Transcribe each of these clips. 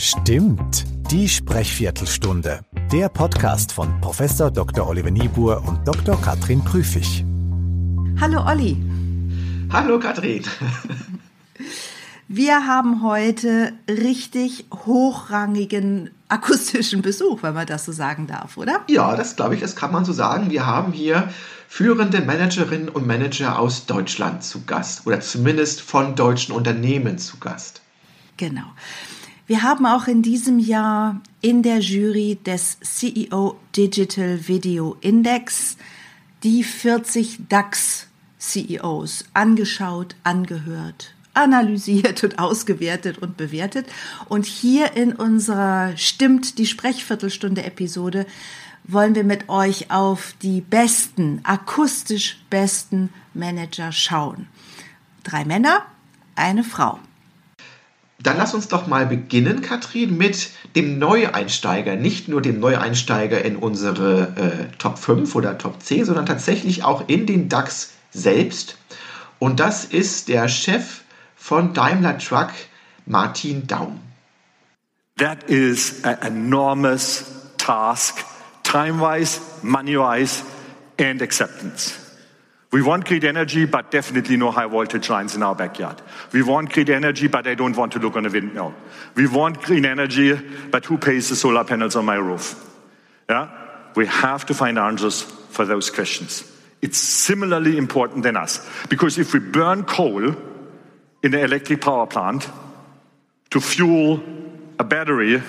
Stimmt, die Sprechviertelstunde. Der Podcast von Prof. Dr. Oliver Niebuhr und Dr. Katrin Prüfig. Hallo Olli. Hallo Katrin. Wir haben heute richtig hochrangigen akustischen Besuch, wenn man das so sagen darf, oder? Ja, das glaube ich, das kann man so sagen. Wir haben hier führende Managerinnen und Manager aus Deutschland zu Gast oder zumindest von deutschen Unternehmen zu Gast. Genau. Wir haben auch in diesem Jahr in der Jury des CEO Digital Video Index die 40 DAX CEOs angeschaut, angehört, analysiert und ausgewertet und bewertet. Und hier in unserer Stimmt die Sprechviertelstunde Episode wollen wir mit euch auf die besten, akustisch besten Manager schauen. Drei Männer, eine Frau. Dann lass uns doch mal beginnen, Katrin, mit dem Neueinsteiger. Nicht nur dem Neueinsteiger in unsere äh, Top 5 oder Top 10, sondern tatsächlich auch in den DAX selbst. Und das ist der Chef von Daimler Truck, Martin Daum. That is an enormous task, time-wise, money-wise and acceptance. We want grid energy, but definitely no high voltage lines in our backyard. We want grid energy, but I don't want to look on a windmill. We want green energy, but who pays the solar panels on my roof? Yeah? We have to find answers for those questions. It's similarly important than us. Because if we burn coal in an electric power plant to fuel a battery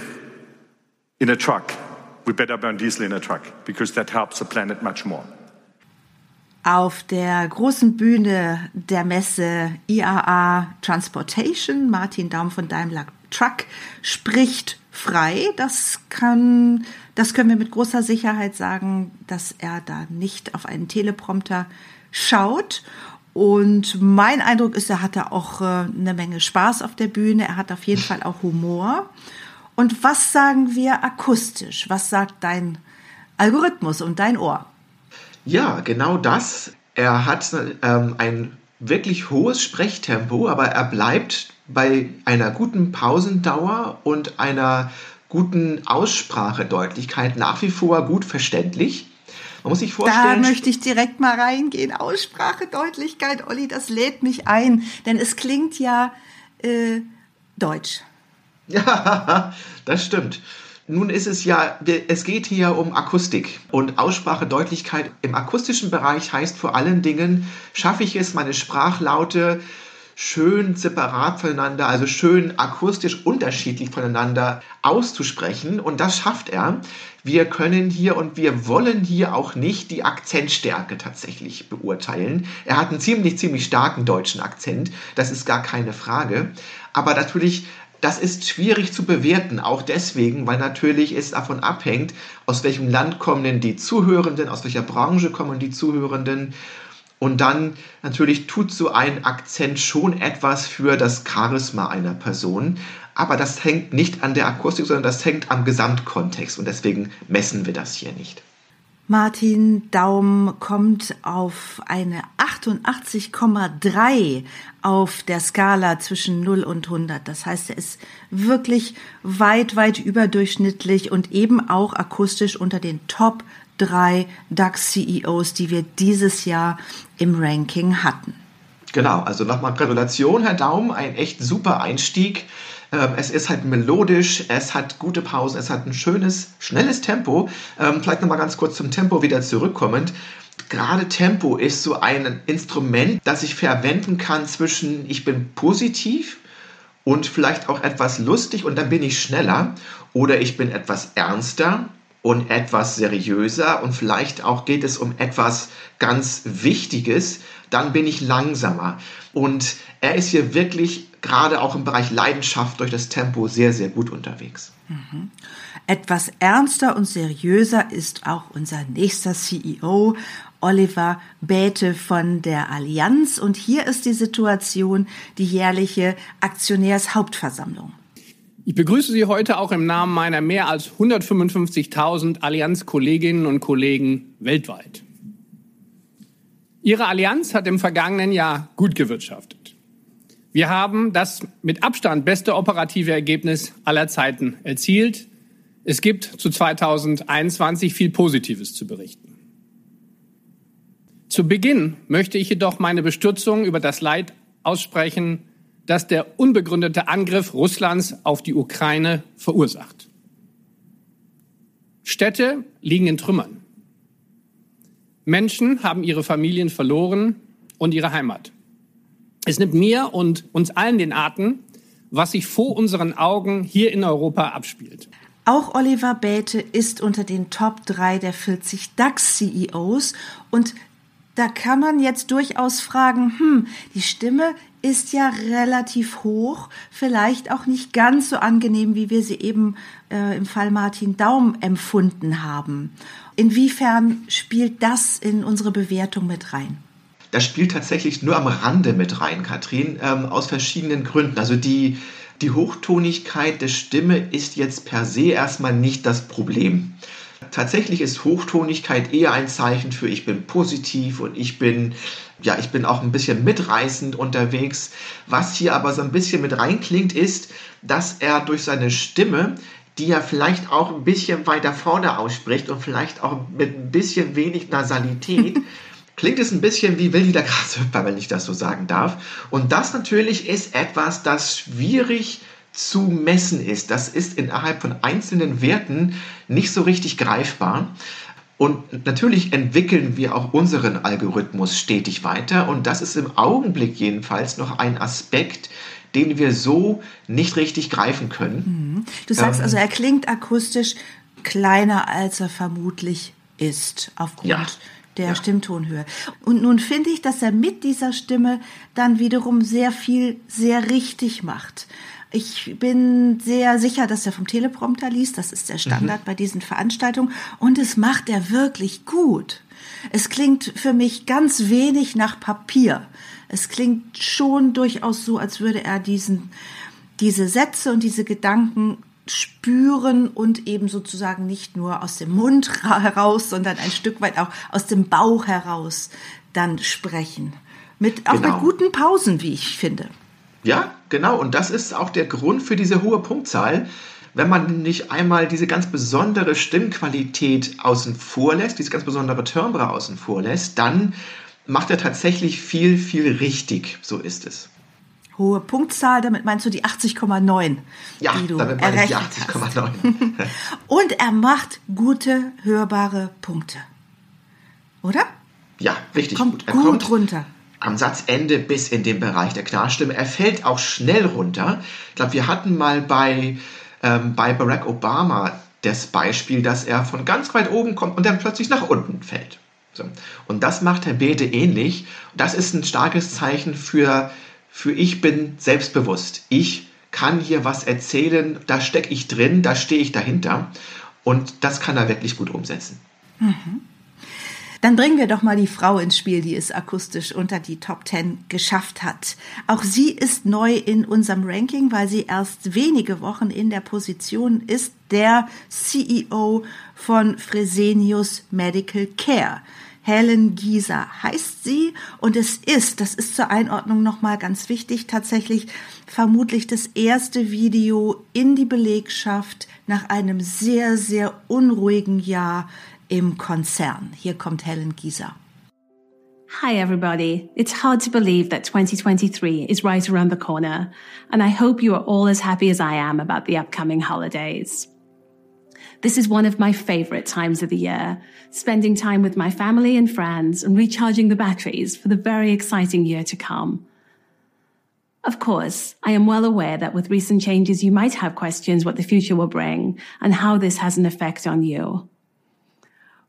in a truck, we better burn diesel in a truck because that helps the planet much more. Auf der großen Bühne der Messe IAA Transportation. Martin Daum von Daimler Truck spricht frei. Das kann, das können wir mit großer Sicherheit sagen, dass er da nicht auf einen Teleprompter schaut. Und mein Eindruck ist, er hatte auch äh, eine Menge Spaß auf der Bühne. Er hat auf jeden Fall auch Humor. Und was sagen wir akustisch? Was sagt dein Algorithmus und dein Ohr? Ja, genau das. Er hat ähm, ein wirklich hohes Sprechtempo, aber er bleibt bei einer guten Pausendauer und einer guten Aussprachedeutlichkeit nach wie vor gut verständlich. Man muss sich vorstellen. Da möchte ich direkt mal reingehen. Aussprachedeutlichkeit, Olli, das lädt mich ein, denn es klingt ja äh, deutsch. Ja, das stimmt. Nun ist es ja, es geht hier um Akustik und Aussprachedeutlichkeit im akustischen Bereich heißt vor allen Dingen, schaffe ich es, meine Sprachlaute schön separat voneinander, also schön akustisch unterschiedlich voneinander auszusprechen. Und das schafft er. Wir können hier und wir wollen hier auch nicht die Akzentstärke tatsächlich beurteilen. Er hat einen ziemlich, ziemlich starken deutschen Akzent. Das ist gar keine Frage. Aber natürlich das ist schwierig zu bewerten, auch deswegen, weil natürlich es davon abhängt, aus welchem Land kommen denn die Zuhörenden, aus welcher Branche kommen die Zuhörenden. Und dann natürlich tut so ein Akzent schon etwas für das Charisma einer Person. Aber das hängt nicht an der Akustik, sondern das hängt am Gesamtkontext. Und deswegen messen wir das hier nicht. Martin Daum kommt auf eine 88,3 auf der Skala zwischen 0 und 100. Das heißt, er ist wirklich weit, weit überdurchschnittlich und eben auch akustisch unter den Top 3 DAX-CEOs, die wir dieses Jahr im Ranking hatten. Genau, also nochmal Gratulation, Herr Daum, ein echt super Einstieg. Ähm, es ist halt melodisch, es hat gute Pausen, es hat ein schönes, schnelles Tempo. Ähm, vielleicht nochmal ganz kurz zum Tempo wieder zurückkommend. Gerade Tempo ist so ein Instrument, das ich verwenden kann zwischen ich bin positiv und vielleicht auch etwas lustig und dann bin ich schneller oder ich bin etwas ernster und etwas seriöser und vielleicht auch geht es um etwas ganz Wichtiges, dann bin ich langsamer. Und er ist hier wirklich gerade auch im Bereich Leidenschaft durch das Tempo sehr, sehr gut unterwegs. Mhm. Etwas ernster und seriöser ist auch unser nächster CEO, Oliver Bäte von der Allianz. Und hier ist die Situation, die jährliche Aktionärshauptversammlung. Ich begrüße Sie heute auch im Namen meiner mehr als 155.000 Allianz-Kolleginnen und Kollegen weltweit. Ihre Allianz hat im vergangenen Jahr gut gewirtschaftet. Wir haben das mit Abstand beste operative Ergebnis aller Zeiten erzielt. Es gibt zu 2021 viel Positives zu berichten. Zu Beginn möchte ich jedoch meine Bestürzung über das Leid aussprechen, das der unbegründete Angriff Russlands auf die Ukraine verursacht. Städte liegen in Trümmern. Menschen haben ihre Familien verloren und ihre Heimat. Es nimmt mir und uns allen den Atem, was sich vor unseren Augen hier in Europa abspielt. Auch Oliver Bäte ist unter den Top 3 der 40 DAX-CEOs und da kann man jetzt durchaus fragen, hm, die Stimme ist ja relativ hoch, vielleicht auch nicht ganz so angenehm, wie wir sie eben äh, im Fall Martin Daum empfunden haben. Inwiefern spielt das in unsere Bewertung mit rein? Das spielt tatsächlich nur am Rande mit rein, Katrin, ähm, aus verschiedenen Gründen. Also die, die Hochtonigkeit der Stimme ist jetzt per se erstmal nicht das Problem. Tatsächlich ist Hochtonigkeit eher ein Zeichen für ich bin positiv und ich bin ja, ich bin auch ein bisschen mitreißend unterwegs. Was hier aber so ein bisschen mit reinklingt, ist, dass er durch seine Stimme die er vielleicht auch ein bisschen weiter vorne ausspricht und vielleicht auch mit ein bisschen wenig Nasalität, klingt es ein bisschen wie Willi der Grashüpfer, wenn ich das so sagen darf. Und das natürlich ist etwas, das schwierig zu messen ist. Das ist innerhalb von einzelnen Werten nicht so richtig greifbar. Und natürlich entwickeln wir auch unseren Algorithmus stetig weiter. Und das ist im Augenblick jedenfalls noch ein Aspekt, den wir so nicht richtig greifen können. Mhm. Du sagst ähm, also, er klingt akustisch kleiner, als er vermutlich ist, aufgrund ja, der ja. Stimmtonhöhe. Und nun finde ich, dass er mit dieser Stimme dann wiederum sehr viel sehr richtig macht. Ich bin sehr sicher, dass er vom Teleprompter liest. Das ist der Standard mhm. bei diesen Veranstaltungen. Und es macht er wirklich gut. Es klingt für mich ganz wenig nach Papier. Es klingt schon durchaus so, als würde er diesen, diese Sätze und diese Gedanken spüren und eben sozusagen nicht nur aus dem Mund heraus, sondern ein Stück weit auch aus dem Bauch heraus dann sprechen. Mit, auch genau. mit guten Pausen, wie ich finde. Ja, genau. Und das ist auch der Grund für diese hohe Punktzahl. Wenn man nicht einmal diese ganz besondere Stimmqualität außen vor lässt, diese ganz besondere Timbre außen vor lässt, dann macht er tatsächlich viel, viel richtig. So ist es. Hohe Punktzahl, damit meinst du die 80,9, ja, die du damit meine ich die 80,9. Und er macht gute, hörbare Punkte. Oder? Ja, richtig kommt gut. Er gut kommt runter. Am Satzende bis in den Bereich der Klarstimme. Er fällt auch schnell runter. Ich glaube, wir hatten mal bei, ähm, bei Barack Obama das Beispiel, dass er von ganz weit oben kommt und dann plötzlich nach unten fällt. So. Und das macht Herr Bede ähnlich. Das ist ein starkes Zeichen für, für ich bin selbstbewusst. Ich kann hier was erzählen, da stecke ich drin, da stehe ich dahinter. Und das kann er wirklich gut umsetzen. Mhm. Dann bringen wir doch mal die Frau ins Spiel, die es akustisch unter die Top 10 geschafft hat. Auch sie ist neu in unserem Ranking, weil sie erst wenige Wochen in der Position ist, der CEO von Fresenius Medical Care. Helen Gieser heißt sie und es ist, das ist zur Einordnung nochmal ganz wichtig, tatsächlich vermutlich das erste Video in die Belegschaft nach einem sehr, sehr unruhigen Jahr im Konzern. Hier kommt Helen Gieser. Hi, everybody. It's hard to believe that 2023 is right around the corner, and I hope you are all as happy as I am about the upcoming holidays. This is one of my favorite times of the year, spending time with my family and friends and recharging the batteries for the very exciting year to come. Of course, I am well aware that with recent changes, you might have questions what the future will bring and how this has an effect on you.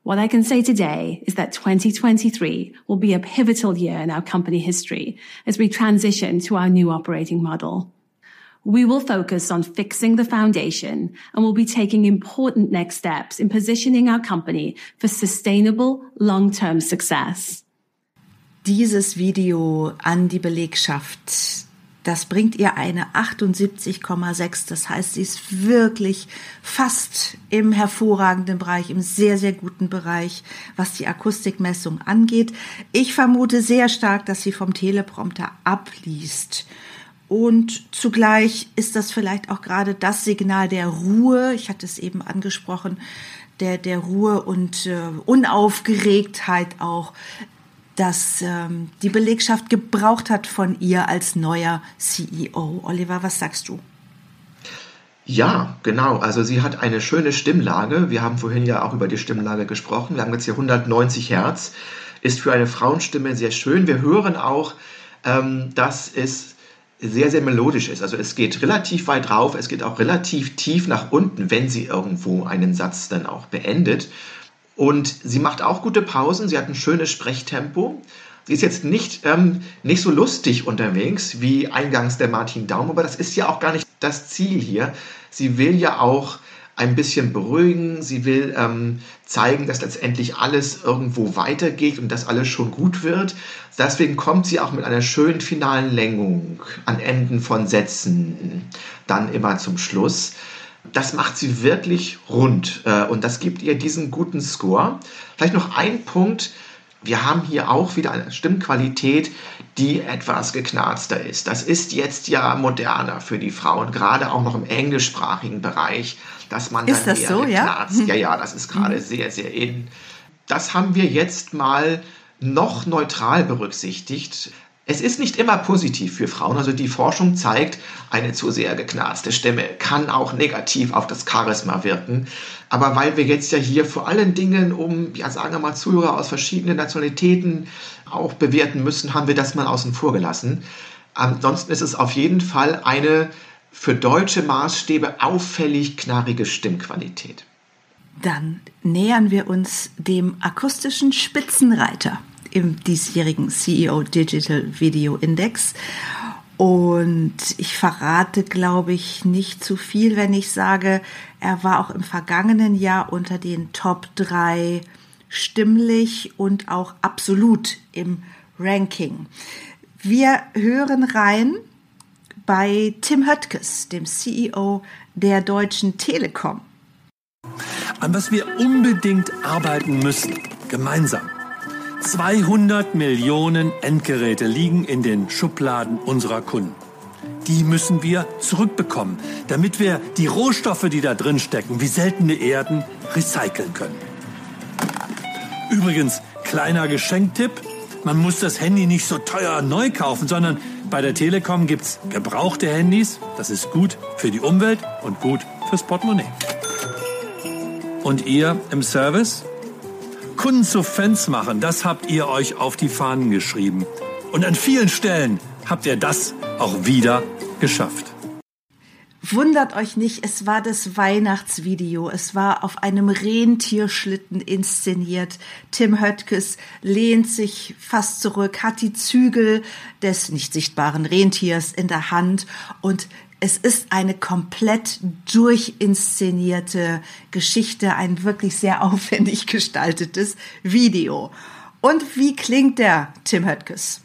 What I can say today is that 2023 will be a pivotal year in our company history as we transition to our new operating model. We will focus on fixing the foundation and will be taking important next steps in positioning our company for sustainable long-term success. Dieses Video an die Belegschaft Das bringt ihr eine 78,6. Das heißt, sie ist wirklich fast im hervorragenden Bereich, im sehr, sehr guten Bereich, was die Akustikmessung angeht. Ich vermute sehr stark, dass sie vom Teleprompter abliest. Und zugleich ist das vielleicht auch gerade das Signal der Ruhe. Ich hatte es eben angesprochen, der, der Ruhe und äh, Unaufgeregtheit auch, dass ähm, die Belegschaft gebraucht hat von ihr als neuer CEO. Oliver, was sagst du? Ja, genau. Also sie hat eine schöne Stimmlage. Wir haben vorhin ja auch über die Stimmlage gesprochen. Wir haben jetzt hier 190 Hertz. Ist für eine Frauenstimme sehr schön. Wir hören auch, ähm, dass es sehr, sehr melodisch ist. Also es geht relativ weit rauf, es geht auch relativ tief nach unten, wenn sie irgendwo einen Satz dann auch beendet. Und sie macht auch gute Pausen, sie hat ein schönes Sprechtempo. Sie ist jetzt nicht, ähm, nicht so lustig unterwegs wie eingangs der Martin Daum, aber das ist ja auch gar nicht das Ziel hier. Sie will ja auch ein bisschen beruhigen. Sie will ähm, zeigen, dass letztendlich alles irgendwo weitergeht und dass alles schon gut wird. Deswegen kommt sie auch mit einer schönen finalen Längung an Enden von Sätzen dann immer zum Schluss. Das macht sie wirklich rund äh, und das gibt ihr diesen guten Score. Vielleicht noch ein Punkt, wir haben hier auch wieder eine Stimmqualität, die etwas geknarzter ist. Das ist jetzt ja moderner für die Frauen, gerade auch noch im englischsprachigen Bereich, dass man ist dann das so, ja? Ja, ja, das ist gerade mhm. sehr, sehr in. Das haben wir jetzt mal noch neutral berücksichtigt. Es ist nicht immer positiv für Frauen. Also die Forschung zeigt, eine zu sehr geknarzte Stimme kann auch negativ auf das Charisma wirken. Aber weil wir jetzt ja hier vor allen Dingen um, ja sagen wir mal, Zuhörer aus verschiedenen Nationalitäten auch bewerten müssen, haben wir das mal außen vor gelassen. Ansonsten ist es auf jeden Fall eine für deutsche Maßstäbe auffällig knarrige Stimmqualität. Dann nähern wir uns dem akustischen Spitzenreiter im diesjährigen CEO Digital Video Index. Und ich verrate, glaube ich, nicht zu viel, wenn ich sage, er war auch im vergangenen Jahr unter den Top 3 stimmlich und auch absolut im Ranking. Wir hören rein bei Tim Höttges, dem CEO der Deutschen Telekom. An was wir unbedingt arbeiten müssen, gemeinsam 200 Millionen Endgeräte liegen in den Schubladen unserer Kunden. Die müssen wir zurückbekommen, damit wir die Rohstoffe, die da drin stecken, wie seltene Erden, recyceln können. Übrigens, kleiner Geschenktipp, man muss das Handy nicht so teuer neu kaufen, sondern bei der Telekom gibt's gebrauchte Handys. Das ist gut für die Umwelt und gut fürs Portemonnaie. Und ihr im Service? Kunden zu Fans machen, das habt ihr euch auf die Fahnen geschrieben. Und an vielen Stellen habt ihr das auch wieder geschafft. Wundert euch nicht, es war das Weihnachtsvideo. Es war auf einem Rentierschlitten inszeniert. Tim Höttges lehnt sich fast zurück, hat die Zügel des nicht sichtbaren Rentiers in der Hand und es ist eine komplett durchinszenierte Geschichte, ein wirklich sehr aufwendig gestaltetes Video. Und wie klingt der Tim Höttges?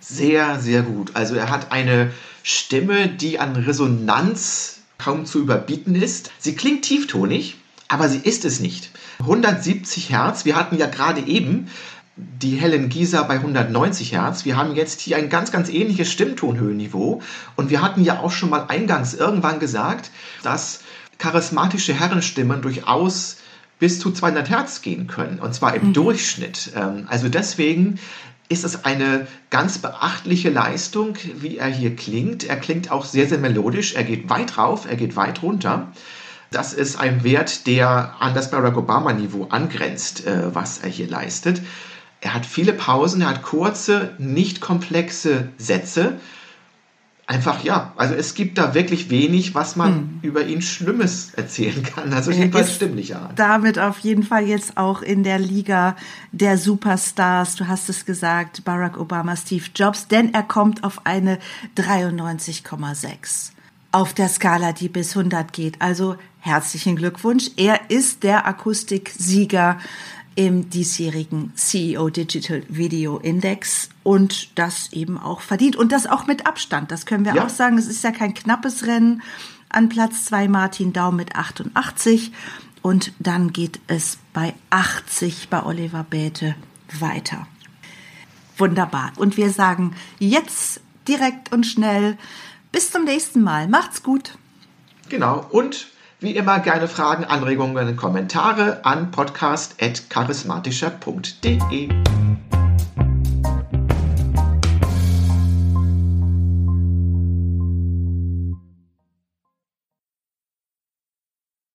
Sehr, sehr gut. Also er hat eine Stimme, die an Resonanz kaum zu überbieten ist. Sie klingt tieftonig, aber sie ist es nicht. 170 Hertz, wir hatten ja gerade eben die Helen Gieser bei 190 Hertz. Wir haben jetzt hier ein ganz, ganz ähnliches Stimmtonhöhenniveau. Und wir hatten ja auch schon mal eingangs irgendwann gesagt, dass charismatische Herrenstimmen durchaus bis zu 200 Hertz gehen können. Und zwar im mhm. Durchschnitt. Ähm, also deswegen ist es eine ganz beachtliche Leistung, wie er hier klingt. Er klingt auch sehr, sehr melodisch. Er geht weit rauf, er geht weit runter. Das ist ein Wert, der an das Barack Obama-Niveau angrenzt, äh, was er hier leistet. Er hat viele Pausen, er hat kurze, nicht komplexe Sätze. Einfach ja, also es gibt da wirklich wenig, was man hm. über ihn Schlimmes erzählen kann. Also jedenfalls stimmlicher Art. Damit auf jeden Fall jetzt auch in der Liga der Superstars. Du hast es gesagt, Barack Obama, Steve Jobs, denn er kommt auf eine 93,6 auf der Skala, die bis 100 geht. Also herzlichen Glückwunsch. Er ist der Akustiksieger im diesjährigen CEO Digital Video Index und das eben auch verdient und das auch mit Abstand. Das können wir ja. auch sagen. Es ist ja kein knappes Rennen. An Platz zwei Martin Daum mit 88 und dann geht es bei 80 bei Oliver Bäte weiter. Wunderbar. Und wir sagen jetzt direkt und schnell. Bis zum nächsten Mal. Macht's gut. Genau. Und wie immer gerne Fragen, Anregungen, Kommentare an podcast.charismatischer.de.